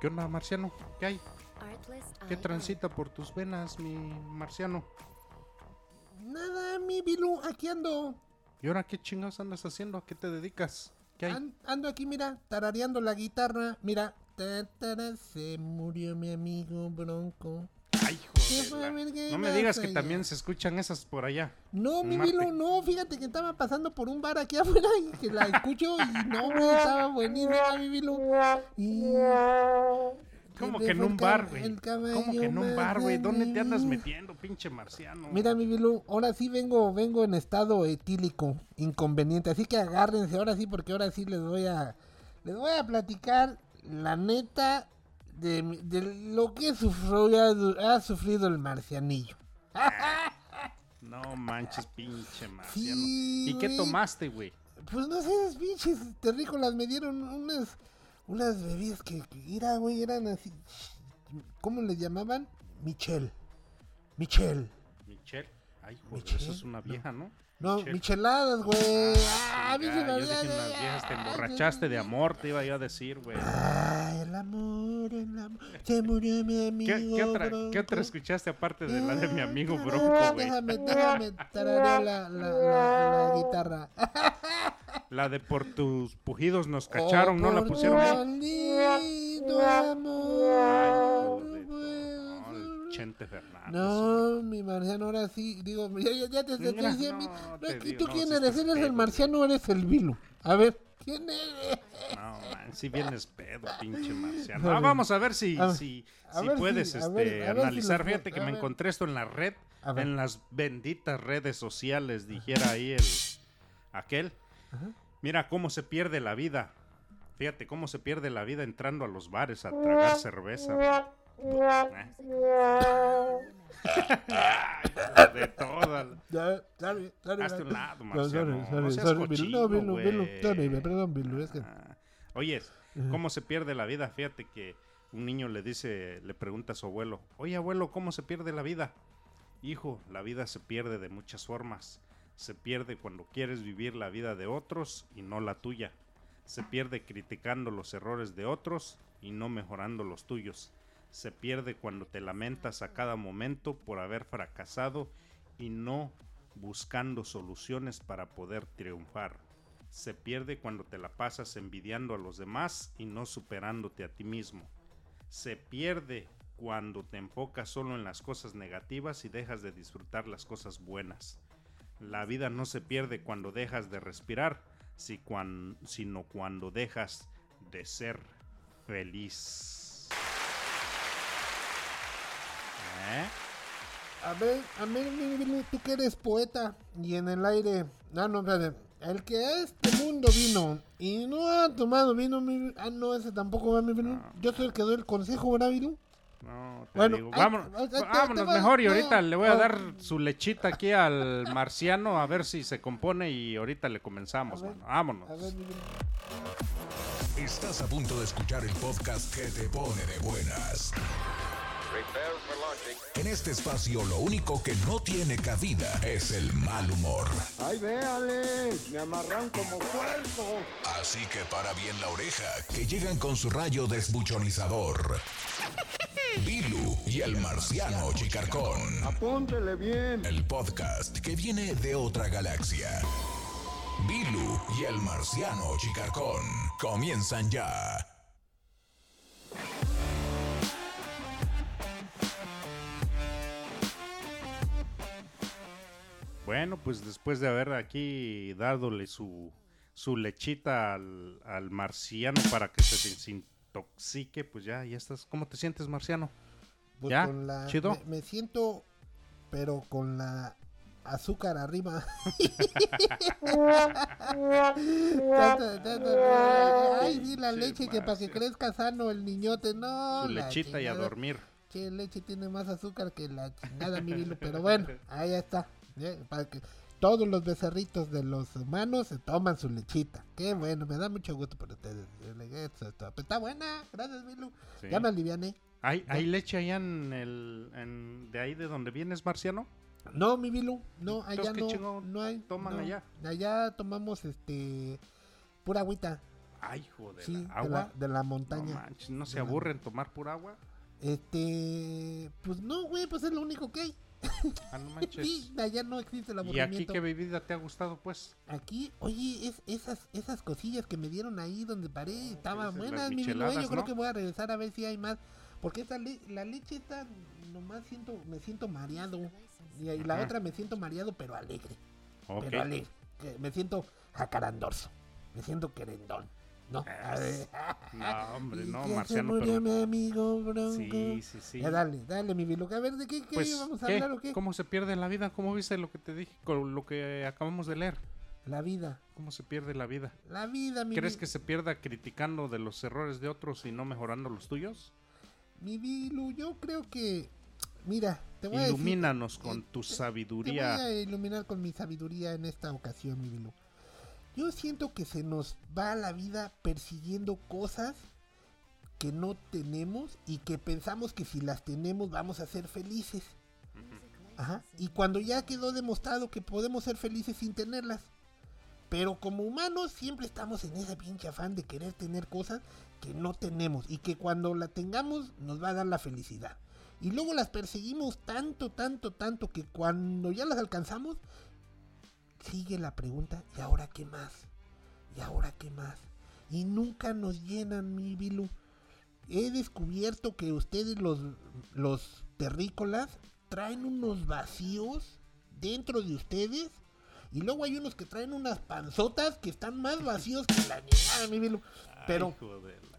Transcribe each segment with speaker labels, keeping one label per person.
Speaker 1: ¿Qué onda, Marciano? ¿Qué hay? ¿Qué transita por tus venas, mi Marciano?
Speaker 2: Nada, mi Bilu, aquí ando.
Speaker 1: ¿Y ahora qué chingados andas haciendo? ¿A qué te dedicas? ¿Qué hay?
Speaker 2: An- ando aquí, mira, tarareando la guitarra. Mira, Ta, se murió mi amigo Bronco.
Speaker 1: Ay, hijo
Speaker 2: ¿Qué
Speaker 1: de
Speaker 2: fue,
Speaker 1: la-
Speaker 2: a ver, qué
Speaker 1: No me digas que también se escuchan esas por allá.
Speaker 2: No, mi. Bilu, no, fíjate que estaba pasando por un bar aquí afuera y que la escucho y no, güey, estaba buenísima, mi. Y...
Speaker 1: ¿Cómo que en un bar, güey? ¿Cómo que en un bar, güey? ¿Dónde te andas metiendo, pinche marciano?
Speaker 2: Mira, mi Bilu, ahora sí vengo, vengo en estado etílico, inconveniente, así que agárrense ahora sí, porque ahora sí les voy a, les voy a platicar la neta de, de lo que sufrió, ha sufrido el marcianillo.
Speaker 1: No manches, pinche marciano.
Speaker 2: Sí,
Speaker 1: ¿Y qué
Speaker 2: güey.
Speaker 1: tomaste, güey?
Speaker 2: Pues no sé, pinches terrícolas me dieron unas, unas bebidas que, que era, güey, eran así, ¿cómo le llamaban? Michelle, Michelle.
Speaker 1: Michelle. Ay, joder,
Speaker 2: Michelle,
Speaker 1: eso es una vieja, ¿no?
Speaker 2: No,
Speaker 1: Michelle.
Speaker 2: micheladas, güey. Ah,
Speaker 1: Ah,
Speaker 2: pinche
Speaker 1: yo dije las
Speaker 2: ya,
Speaker 1: viejas te
Speaker 2: ya,
Speaker 1: emborrachaste de
Speaker 2: ya.
Speaker 1: amor, te iba yo a decir, güey.
Speaker 2: Ay, el amor, el amor. Se murió mi amigo.
Speaker 1: ¿Qué, qué otra, ¿Qué otra escuchaste aparte de la de mi amigo
Speaker 2: Ah,
Speaker 1: Bronco, güey?
Speaker 2: Déjame, déjame la, la, la, la guitarra.
Speaker 1: La de por tus pujidos nos cacharon, ¿no la
Speaker 2: Oh,
Speaker 1: pusieron
Speaker 2: lindo
Speaker 1: Ay,
Speaker 2: amor.
Speaker 1: no, el Chente Fernández.
Speaker 2: No, mi marciano, ahora sí. Digo, ya, ya, ya te estoy diciendo.
Speaker 1: no,
Speaker 2: ¿y ¿Tú quién eres? ¿Eres el marciano o eres el Vilu? A ver, ¿quién eres?
Speaker 1: No, man, si vienes pedo, pinche marciano. Ah, vamos a ver si,
Speaker 2: A
Speaker 1: si,
Speaker 2: a
Speaker 1: si
Speaker 2: ver si-
Speaker 1: puedes este,
Speaker 2: ver,
Speaker 1: analizar. Fíjate que me
Speaker 2: ver.
Speaker 1: encontré esto en la red, en las benditas redes sociales, dijera ahí el aquel.
Speaker 2: Ajá.
Speaker 1: Mira cómo se pierde la vida. Fíjate cómo se pierde la vida entrando a los bares a tragar cerveza. De todas.
Speaker 2: Ya, sorry, sorry,
Speaker 1: Hazte un lado,
Speaker 2: No,
Speaker 1: Marciano.
Speaker 2: sorry, sorry,
Speaker 1: No seas
Speaker 2: sorry, Bilu.
Speaker 1: cochino,
Speaker 2: No, Bilu, Bilu,
Speaker 1: güey.
Speaker 2: sorry, perdón, Bilu, es que...
Speaker 1: Oyes, ¿cómo se pierde la vida? Fíjate que un niño le dice, le pregunta a su abuelo, oye abuelo, ¿cómo se pierde la vida? Hijo, la vida se pierde de muchas formas. Se pierde cuando quieres vivir la vida de otros y no la tuya. Se pierde criticando los errores de otros y no mejorando los tuyos. Se pierde cuando te lamentas a cada momento por haber fracasado y no buscando soluciones para poder triunfar. Se pierde cuando te la pasas envidiando a los demás y no superándote a ti mismo. Se pierde cuando te enfocas solo en las cosas negativas y dejas de disfrutar las cosas buenas. La vida no se pierde cuando dejas de respirar, sino cuando dejas de ser feliz. ¿Eh?
Speaker 2: A ver, a ver, tú que eres poeta y en el aire... Ah, no, espérate. El que a este mundo vino y no ha tomado vino, mi... Ah, no, ese tampoco va, mi Bilu. Yo soy el que doy el consejo, ¿verdad, Bilu?
Speaker 1: No, te
Speaker 2: Bueno,
Speaker 1: digo. Vámonos,
Speaker 2: ay, te-
Speaker 1: vámonos
Speaker 2: te vas-
Speaker 1: mejor y
Speaker 2: no,
Speaker 1: ahorita le voy a
Speaker 2: no.
Speaker 1: dar su lechita aquí al marciano a ver si se compone y ahorita le comenzamos,
Speaker 2: A ver,
Speaker 1: mano. Vámonos.
Speaker 2: A ver.
Speaker 3: Estás a punto de escuchar el podcast que te pone de buenas. En este espacio lo único que no tiene cabida es el mal humor.
Speaker 4: Ay, véale, me amarran como puerco.
Speaker 3: Así que para bien la oreja, que llegan con su rayo desbuchonizador. Bilu y el marciano Chicarcón.
Speaker 4: Apúntele bien.
Speaker 3: El podcast que viene de otra galaxia. Bilu y el marciano Chicarcón. Comienzan ya.
Speaker 1: Bueno, pues después de haber aquí dadole su, su lechita al, al marciano para que se desintoxique, pues ya, ya estás. ¿Cómo te sientes, marciano?
Speaker 2: Pues
Speaker 1: ¿Ya?
Speaker 2: con la-
Speaker 1: ¿Chido?
Speaker 2: Me, me siento, pero con la azúcar arriba. Ay, sí, la
Speaker 1: Sí,
Speaker 2: leche que para que crezca sano el niñote, no.
Speaker 1: su
Speaker 2: la
Speaker 1: lechita y a dormir.
Speaker 2: Che, leche tiene más azúcar que la chingada, mi pero bueno, ahí está. Ya, Para que todos los becerritos de los humanos se toman su lechita. Qué bueno, me da mucho gusto por ustedes. Eso pues está buena, gracias, Bilu.
Speaker 1: Sí.
Speaker 2: Ya me aliviané.
Speaker 1: ¿Hay, ¿Hay leche allá en el, en- de ahí de donde vienes, marciano?
Speaker 2: No, mi Bilu, no, allá
Speaker 1: Entonces, ¿qué
Speaker 2: no, no hay.
Speaker 1: toman
Speaker 2: no.
Speaker 1: allá?
Speaker 2: Allá tomamos este pura agüita.
Speaker 1: Ay, hijo de
Speaker 2: Sí,
Speaker 1: la
Speaker 2: de la,
Speaker 1: agua.
Speaker 2: de la
Speaker 1: No
Speaker 2: montaña.
Speaker 1: manches, ¿no se
Speaker 2: De la-
Speaker 1: aburren tomar pura agua?
Speaker 2: Este, pues no, güey, pues es lo único que hay.
Speaker 1: Ah, no manches.
Speaker 2: Allá no existe el
Speaker 1: ¿Y aquí
Speaker 2: aburrimiento.
Speaker 1: qué bebida te ha gustado, pues?
Speaker 2: Aquí, oye, es, esas, esas cosillas que me dieron ahí donde paré, estaban
Speaker 1: dices, las
Speaker 2: buenas, mi Yo creo que voy a regresar a ver si hay más. Porque esta le- la leche está, nomás siento, me siento mareado. Y, y la
Speaker 1: Ajá.
Speaker 2: otra me siento mareado, pero alegre. Pero alegre. Me siento jacarandorso. Me siento querendón. ¿No?
Speaker 1: No, hombre,
Speaker 2: Y
Speaker 1: no,
Speaker 2: se
Speaker 1: Marciano,
Speaker 2: murió
Speaker 1: pero...
Speaker 2: mi amigo Bronco.
Speaker 1: Sí, sí, sí.
Speaker 2: Ya dale, dale, mi Bilú. A ver, ¿de qué, qué
Speaker 1: Pues,
Speaker 2: vamos a
Speaker 1: ¿qué?
Speaker 2: hablar o qué?
Speaker 1: ¿Cómo se pierde la vida? ¿Cómo viste lo que te dije con lo que acabamos de leer?
Speaker 2: La vida.
Speaker 1: ¿Cómo se pierde la vida?
Speaker 2: La vida, mi
Speaker 1: ¿Crees que se pierda criticando de los errores de otros y no mejorando los tuyos?
Speaker 2: Mi Bilu, yo creo que. Mira, te voy a decir.
Speaker 1: Ilumínanos con
Speaker 2: eh,
Speaker 1: tu
Speaker 2: Te voy
Speaker 1: sabiduría.
Speaker 2: a iluminar con mi sabiduría en esta ocasión, mi Bilu. Yo siento que se nos va la vida persiguiendo cosas que no tenemos y que pensamos que si las tenemos vamos a ser felices. Ajá. Y cuando ya quedó demostrado que podemos ser felices sin tenerlas. Pero como humanos siempre estamos en ese pinche afán de querer tener cosas que no tenemos y que cuando la tengamos nos va a dar la felicidad. Y luego las perseguimos tanto, tanto, tanto que cuando ya las alcanzamos, sigue la pregunta, ¿y ahora qué más? ¿Y ahora qué más? Y nunca nos llenan, mi Bilu. He descubierto que ustedes los, los terrícolas traen unos vacíos dentro de ustedes. Y luego hay unos que traen unas panzotas que están más vacíos que la niña, mi Bilu. Pero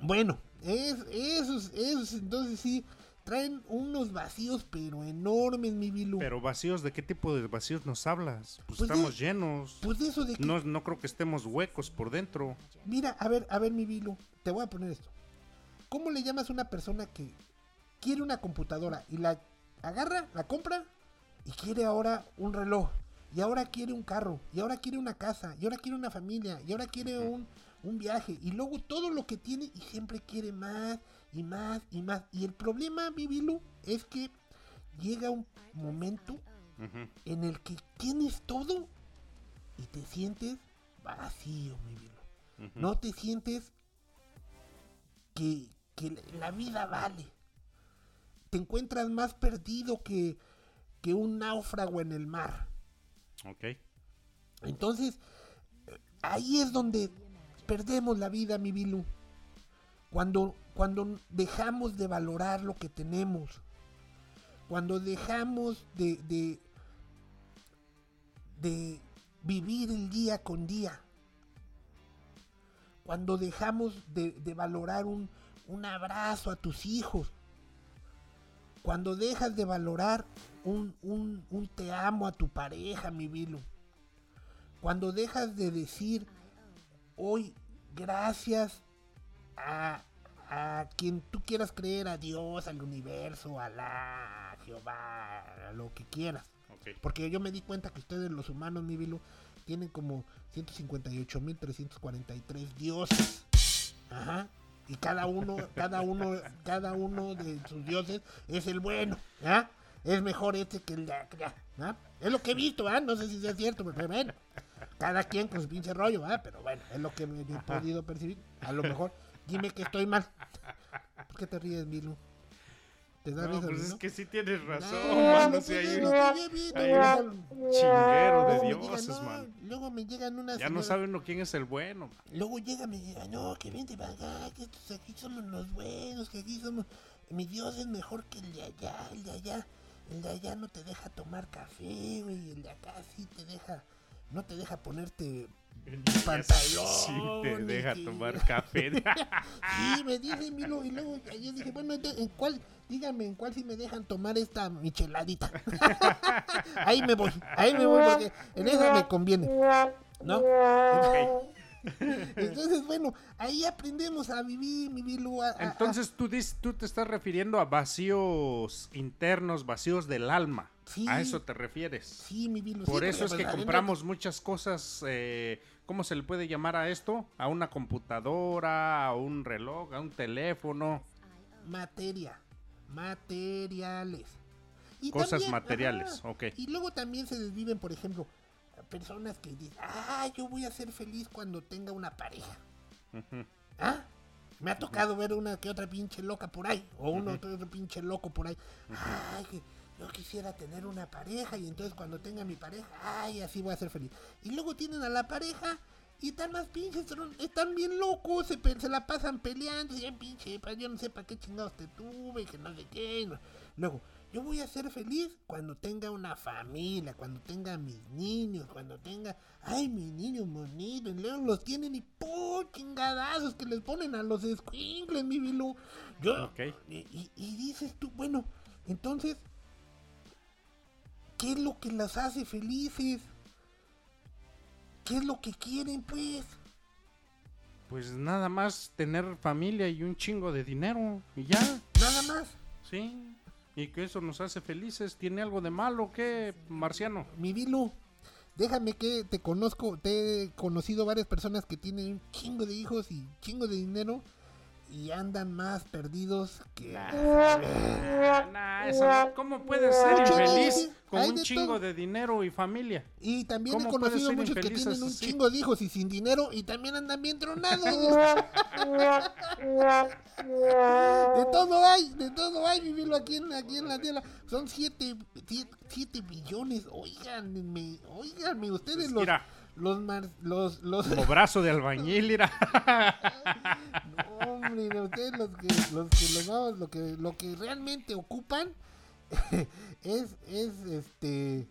Speaker 2: bueno, es, esos, esos entonces sí, traen unos vacíos pero enormes, mi Bilu.
Speaker 1: Pero vacíos, ¿de qué tipo de vacíos nos hablas? Pues,
Speaker 2: Pues de-
Speaker 1: estamos llenos.
Speaker 2: pues de eso de que...
Speaker 1: No, no creo que estemos huecos por dentro.
Speaker 2: Mira, a ver, a ver, mi Bilu, te voy a poner esto. ¿Cómo le llamas a una persona que quiere una computadora y la agarra, la compra y quiere ahora un reloj? Y ahora quiere un carro, y ahora quiere una casa, y ahora quiere una familia, y ahora quiere un, un viaje, y luego todo lo que tiene y siempre quiere más y más y más. Y el problema, mi Bilu, es que llega un momento en el que tienes todo y te sientes vacío, mi Bilu.
Speaker 1: Ujú.
Speaker 2: No te sientes que, que la vida vale. Te encuentras más perdido que, que un náufrago en el mar.
Speaker 1: Ok.
Speaker 2: Entonces, eh, ahí es donde perdemos la vida, mi Bilu. Cuando, cuando dejamos de valorar lo que tenemos. Cuando dejamos de, de, vivir el día con día. Cuando dejamos de, de valorar un, un abrazo a tus hijos. Cuando dejas de valorar un, un, un te amo a tu pareja, mi Bilu. Cuando dejas de decir hoy gracias a, a quien tú quieras creer, a Dios, al universo, a la a Jehová, a lo que quieras. Porque yo me di cuenta que ustedes, los humanos, mi Bilu, tienen como 158.343 dioses. Ajá. Y cada uno, cada uno, cada uno de sus dioses es el bueno. ¿ah? Es mejor este que el de acá. ¿ah? Es lo que he visto, ¿ah? No sé si sea cierto, pero bueno. Cada quien con su pinche rollo, ¿ah? Pero bueno, es lo que he podido percibir. A lo mejor, dime que estoy mal. ¿Por qué te ríes, Bilu? ¿Te da
Speaker 1: No, pues es que sí tienes razón,
Speaker 2: No,
Speaker 1: mano.
Speaker 2: no
Speaker 1: sí hay un- chinguero de dioses,
Speaker 2: no,
Speaker 1: man.
Speaker 2: Luego me llegan unas
Speaker 1: Ya no
Speaker 2: señoras-
Speaker 1: sabe uno quién es el bueno. man.
Speaker 2: Luego llega, me llega, no, que vente para acá, que estos aquí somos los buenos, que aquí somos... Mi Dios es mejor que el de allá, el de allá. El de allá no te deja tomar café, güey, el de acá sí te deja... No te deja ponerte pantalón.
Speaker 1: Sí te deja tomar café.
Speaker 2: Sí, me dicen, Milo, y luego yo dije, bueno, entonces, ¿en cuál? Díganme, ¿en cuál sí me dejan tomar esta micheladita? ahí me voy, ahí me voy, porque en esa me conviene, ¿no? Entonces, bueno, ahí aprendemos a vivir, a- a-
Speaker 1: Entonces tú, dis- tú te estás refiriendo a vacíos internos, vacíos del alma.
Speaker 2: Sí.
Speaker 1: A eso te refieres.
Speaker 2: sí, mi Bilu.
Speaker 1: Por
Speaker 2: sí,
Speaker 1: eso es que compramos muchas cosas, eh, ¿cómo se le puede llamar a esto? A una computadora, a un reloj, a un teléfono,
Speaker 2: Materia, materiales. Y
Speaker 1: cosas
Speaker 2: también,
Speaker 1: materiales,
Speaker 2: ajá,
Speaker 1: ok.
Speaker 2: Y luego también se desviven, por ejemplo, personas que dicen, ah, yo voy a ser feliz cuando tenga una pareja.
Speaker 1: Ujú.
Speaker 2: ¿Ah? Me ha tocado ver una que otra pinche loca por ahí. O uno otro pinche loco por ahí. Ay, que yo quisiera tener una pareja. Y entonces cuando tenga mi pareja, ay, así voy a ser feliz. Y luego tienen a la pareja. Y están más pinches, están bien locos, se, la pasan peleando, y ya pinche, yo no sé para qué chingados te tuve, que no sé qué. Luego, yo voy a ser feliz cuando tenga una familia, cuando tenga mis niños, cuando tenga, ay, mis niños bonitos, y luego los tienen y ¡pum! chingadazos que les ponen a los escuincles, mi Bilu. Yo, y, y- y dices tú, bueno, entonces, ¿qué es lo que las hace felices? ¿Qué es lo que quieren, pues?
Speaker 1: Pues nada más tener familia y un chingo de dinero. Y ya,
Speaker 2: Nada más.
Speaker 1: sí. Y que eso nos hace felices. ¿Tiene algo de malo qué, Marciano?
Speaker 2: Mi Bilu, déjame que te conozco, te he conocido varias personas que tienen un chingo de hijos y chingo de dinero y andan más perdidos que...
Speaker 1: Nah, eso no- ¿Cómo puedes ser
Speaker 2: Mucho
Speaker 1: infeliz con
Speaker 2: de
Speaker 1: un
Speaker 2: todo.
Speaker 1: chingo de dinero y familia?
Speaker 2: Y también he
Speaker 1: ¿Cómo puedes
Speaker 2: conocido muchos que tienen un chingo de hijos y sin dinero y también andan bien tronados. de todo hay, de todo hay, vivirlo aquí en, aquí en la tierra. Son 7 siete, billones. Oiganme, oiganme, ustedes
Speaker 1: Pues
Speaker 2: los...
Speaker 1: mira.
Speaker 2: Los, mar- los, los,
Speaker 1: Como brazo de albañil, mira.
Speaker 2: No, hombre, de ustedes los que, los que los vamos, lo que, lo que realmente ocupan es, es este,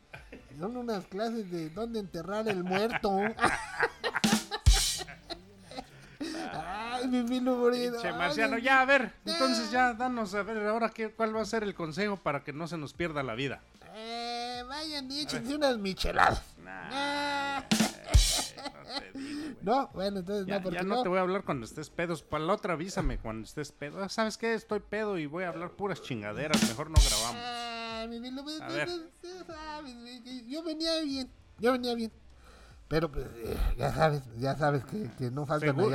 Speaker 2: son unas clases de dónde enterrar el muerto. Ay, mi filo bonito.
Speaker 1: Che, Marciano, ya, a ver. Entonces ya, danos, a ver, ahora qué, cuál va a ser el consejo para que no se nos pierda la vida.
Speaker 2: Eh, vayan y échense unas micheladas.
Speaker 1: Nah. No,
Speaker 2: bueno, entonces
Speaker 1: Ya,
Speaker 2: no, porque
Speaker 1: ya no, te voy a hablar cuando estés pedos. Para la otra avísame cuando estés pedo. Ah, ¿Sabes qué? Estoy pedo y voy a hablar puras chingaderas. Mejor no grabamos.
Speaker 2: Mi
Speaker 1: A ver.
Speaker 2: yo venía bien, yo venía bien. Pero pues, eh, ya sabes, ya sabes que, que no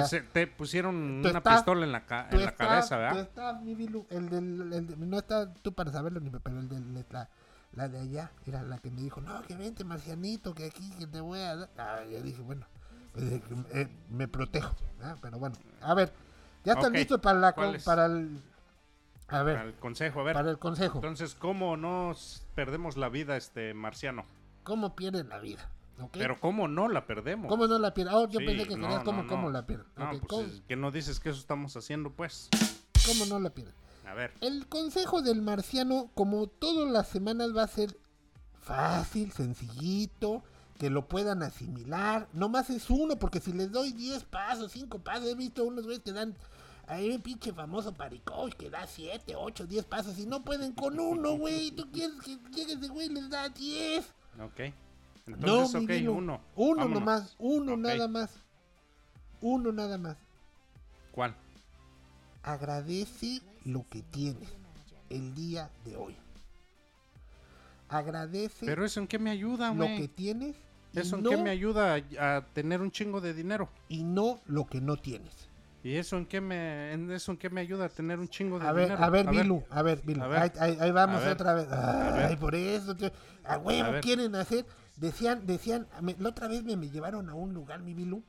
Speaker 2: allá.
Speaker 1: se- te pusieron
Speaker 2: Tu
Speaker 1: una
Speaker 2: staff,
Speaker 1: pistola en la, ca- en la
Speaker 2: staff,
Speaker 1: cabeza, ¿verdad?
Speaker 2: staff, mi Bilu, el del, el de- no está tú para saberlo, ni- pero el de la, la de allá, era la que me dijo, no, que vente, marcianito, que aquí, que te voy a dar. Ah, yo dije, bueno, eh, eh, me protejo, pero bueno, a ver, ya están listos para la, para el, a ver,
Speaker 1: Al consejo, a ver.
Speaker 2: para el consejo.
Speaker 1: Entonces, ¿cómo nos perdemos la vida, este marciano?
Speaker 2: ¿Cómo pierden la vida? ¿ok?
Speaker 1: Pero ¿cómo no la perdemos?
Speaker 2: ¿Cómo no la pierden? Oh, yo
Speaker 1: Sí,
Speaker 2: pensé que
Speaker 1: no,
Speaker 2: querías cómo,
Speaker 1: no,
Speaker 2: cómo
Speaker 1: no.
Speaker 2: la pierden.
Speaker 1: Pues
Speaker 2: ¿cómo,
Speaker 1: es que no dices que eso estamos haciendo, pues.
Speaker 2: cómo no la pierden?
Speaker 1: A ver.
Speaker 2: El consejo del marciano, como todas las semanas, va a ser fácil, sencillito, que lo puedan asimilar. Nomás es uno, porque si les doy 10 pasos, 5 pasos, he visto unos güeyes que dan. Hay un pinche famoso paricoch que da 7, 8, 10 pasos y no pueden con uno, güey. ¿Tú quieres que llegue ese güey y les da 10?
Speaker 1: Ok.
Speaker 2: No,
Speaker 1: Entonces,
Speaker 2: mi
Speaker 1: ok, uno.
Speaker 2: Uno
Speaker 1: Vámonos.
Speaker 2: nomás, uno nada más. Uno nada más.
Speaker 1: ¿Cuál?
Speaker 2: Agradece lo que tienes el día de hoy. Agradece
Speaker 1: Pero eso en qué me ayuda,
Speaker 2: lo que
Speaker 1: güey.
Speaker 2: tienes
Speaker 1: ¿Eso en
Speaker 2: no,
Speaker 1: qué me ayuda a, a tener un chingo de dinero?
Speaker 2: y no lo que no tienes.
Speaker 1: ¿Y eso en qué me, en eso en qué me ayuda a tener un chingo de
Speaker 2: A ver,
Speaker 1: dinero?
Speaker 2: a ver, Bilu, a ver, Bilu.
Speaker 1: A ver.
Speaker 2: Ahí, ahí- ahí vamos
Speaker 1: A ver.
Speaker 2: otra vez. Ay, por eso. A huevo
Speaker 1: A
Speaker 2: quieren hacer. Decían, decían, me- la otra vez me, me llevaron a un lugar, mi Bilu.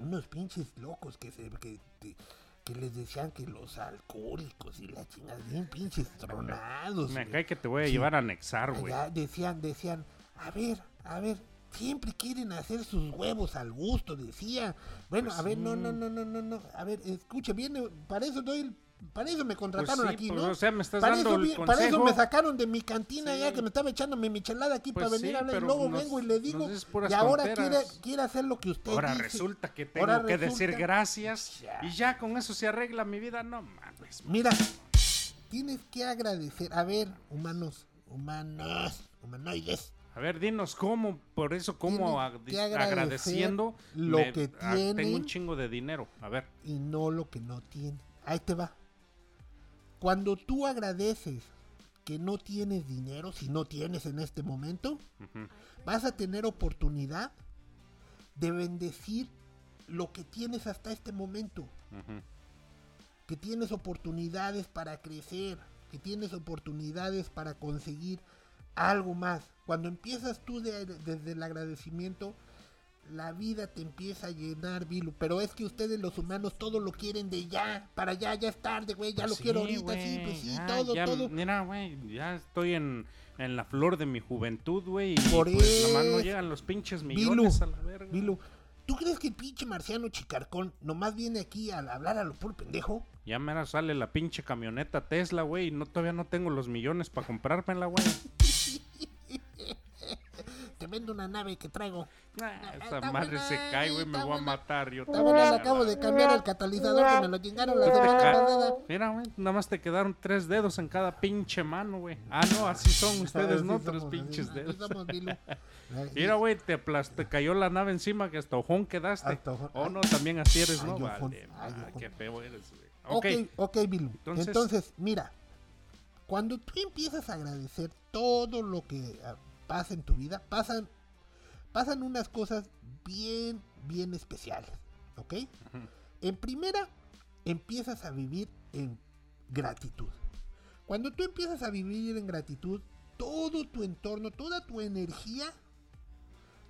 Speaker 2: Unos pinches locos que se, que, que, que les decían que los alcohólicos y la chingada, bien pinches tronados.
Speaker 1: Me cae que te voy a
Speaker 2: Sí.
Speaker 1: llevar a anexar, güey.
Speaker 2: Decían, decían, a ver, a ver, siempre quieren hacer sus huevos al gusto, decía. Bueno,
Speaker 1: Pues
Speaker 2: a ver, no,
Speaker 1: sí.
Speaker 2: no, no, no, no, no. A ver, escuche bien, para eso doy el- para eso me contrataron
Speaker 1: Pues sí,
Speaker 2: aquí,
Speaker 1: pues,
Speaker 2: ¿no?
Speaker 1: o sea, me estás
Speaker 2: para,
Speaker 1: dando
Speaker 2: eso,
Speaker 1: el
Speaker 2: para eso me sacaron de mi cantina
Speaker 1: Sí.
Speaker 2: ya que me estaba echando mi michelada aquí
Speaker 1: Pues
Speaker 2: para venir
Speaker 1: sí,
Speaker 2: a hablar y luego
Speaker 1: nos-
Speaker 2: vengo y le digo y ahora quiere, quiere hacer lo que usted
Speaker 1: Ahora
Speaker 2: dice.
Speaker 1: resulta que tengo
Speaker 2: Ahora
Speaker 1: que
Speaker 2: resulta-
Speaker 1: decir gracias
Speaker 2: Ya.
Speaker 1: y ya con eso se arregla mi vida. No mames.
Speaker 2: Mira, tienes que agradecer. A ver, humanos, humanos, humanoides.
Speaker 1: A ver, dinos cómo, por eso, cómo ag- agradeciendo
Speaker 2: lo que
Speaker 1: ah, tengo un chingo de dinero. A ver,
Speaker 2: y no lo que no tiene. Ahí te va. Cuando tú agradeces que no tienes dinero, si no tienes en este momento, vas a tener oportunidad de bendecir lo que tienes hasta este momento. Que tienes oportunidades para crecer, que tienes oportunidades para conseguir algo más. Cuando empiezas tú de- desde el agradecimiento, la vida te empieza a llenar, Vilu. Pero es que ustedes los humanos todo lo quieren de ya, para allá, ya es tarde, güey, ya
Speaker 1: Pues
Speaker 2: lo
Speaker 1: sí,
Speaker 2: quiero ahorita, sí, pues sí,
Speaker 1: ya,
Speaker 2: todo,
Speaker 1: ya,
Speaker 2: todo.
Speaker 1: Mira, güey, ya estoy en, en la flor de mi juventud, güey. Y
Speaker 2: Por
Speaker 1: pues nada más no llegan los pinches
Speaker 2: Vilu,
Speaker 1: millones a la verga.
Speaker 2: Vilu, ¿tú crees que el pinche marciano chicarcón nomás viene aquí a hablar a lo puro pendejo?
Speaker 1: Ya mera sale la pinche camioneta Tesla, güey. Y no, todavía no tengo los millones para comprármela, güey.
Speaker 2: Te vendo una nave que traigo.
Speaker 1: Nah, esa
Speaker 2: está
Speaker 1: madre
Speaker 2: buena,
Speaker 1: se cae, güey. Me voy a matar yo
Speaker 2: buena, le
Speaker 1: también,
Speaker 2: acabo de cambiar el catalizador que me lo chingaron la semana pasada.
Speaker 1: Mira, güey, nada más te quedaron tres dedos en cada pinche mano, güey. Ah, no, así son ustedes, ¿no? Tres pinches dedos. Mira, güey, te, cayó la nave encima que hasta ojón quedaste. Oh, no, también así eres, ¿no? Vale, qué feo eres, güey.
Speaker 2: Ok,
Speaker 1: Ok,
Speaker 2: Bilu.
Speaker 1: Entonces-
Speaker 2: mira, cuando tú empiezas a agradecer todo lo que ah, pasa en tu vida, pasan, pasan unas cosas bien, bien especiales, ¿ok? En primera, empiezas a vivir en gratitud. Cuando tú empiezas a vivir en gratitud, todo tu entorno, toda tu energía,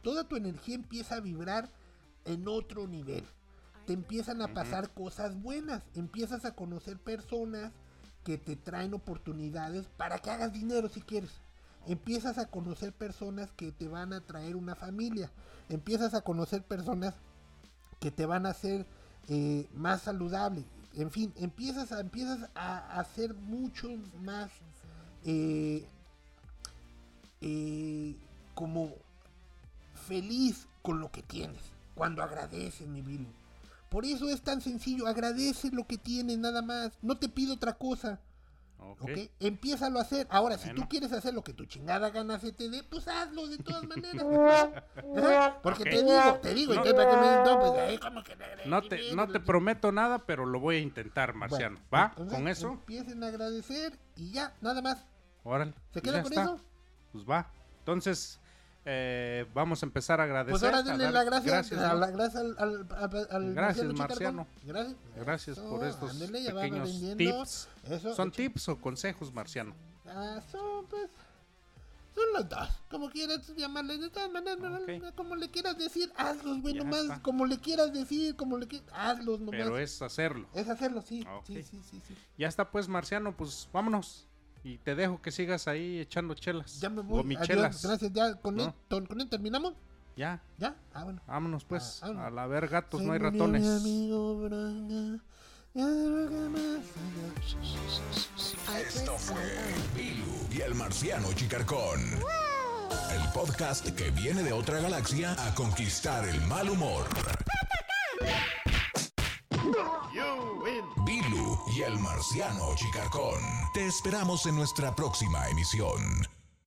Speaker 2: toda tu energía empieza a vibrar en otro nivel. Te empiezan a pasar cosas buenas, empiezas a conocer personas que te traen oportunidades para que hagas dinero si quieres. Empiezas a conocer personas que te van a traer una familia. Empiezas a conocer personas que te van a hacer eh, más saludable. En fin, empiezas a, empiezas a hacer mucho más eh, eh, como feliz con lo que tienes. Cuando agradeces, mi Bilu. Por eso es tan sencillo. Agradece lo que tienes nada más. No te pido otra cosa.
Speaker 1: Ok.
Speaker 2: ¿Ok? Empiézalo a hacer. Ahora, si tú quieres hacer lo que tu chingada gana se te dé, pues hazlo de todas maneras. Porque te digo, te digo,
Speaker 1: No.
Speaker 2: para que me no, pues ahí como que
Speaker 1: No te, no te prometo nada, pero lo voy a intentar, Marciano. ¿Va?
Speaker 2: entonces,
Speaker 1: ¿Con eso?
Speaker 2: Empiecen a agradecer y ya, nada más.
Speaker 1: Órale.
Speaker 2: ¿Se queda con
Speaker 1: está.
Speaker 2: eso?
Speaker 1: Pues va. Entonces, eh, vamos a empezar a agradecer.
Speaker 2: Pues ahora denle la gracia,
Speaker 1: gracias,
Speaker 2: a la gracia al, al, al- al
Speaker 1: Gracias. Marciano.
Speaker 2: Gracias.
Speaker 1: Gracias por
Speaker 2: Eso,
Speaker 1: estos
Speaker 2: ya va
Speaker 1: pequeños tips.
Speaker 2: Eso,
Speaker 1: ¿Son tips o consejos, Marciano?
Speaker 2: Ah, son pues. Son los dos. Como quieras llamarle, de todas maneras,
Speaker 1: Ok.
Speaker 2: como le quieras decir, hazlos, güey,
Speaker 1: Ya
Speaker 2: nomás.
Speaker 1: está.
Speaker 2: Como le quieras decir, como le quieras, hazlos nomás.
Speaker 1: Pero es hacerlo.
Speaker 2: Es hacerlo, sí.
Speaker 1: Ok.
Speaker 2: Sí, sí, sí, sí.
Speaker 1: Ya está, pues, Marciano, pues vámonos. Y te dejo que sigas ahí echando chelas.
Speaker 2: Ya me voy.
Speaker 1: Gomichelas.
Speaker 2: Adiós, gracias. Ya con,
Speaker 1: ¿No?
Speaker 2: él, con, con él terminamos.
Speaker 1: Ya,
Speaker 2: ¿Ya? Ah, bueno.
Speaker 1: vámonos, pues.
Speaker 2: Ah, vámonos.
Speaker 1: a la ver gatos, no hay ratones.
Speaker 2: amigo.
Speaker 3: Esto fue Bilu y el marciano Chicarcón. El podcast que viene de otra galaxia a conquistar el mal humor. Y el marciano Chicarcón. Te esperamos en nuestra próxima emisión.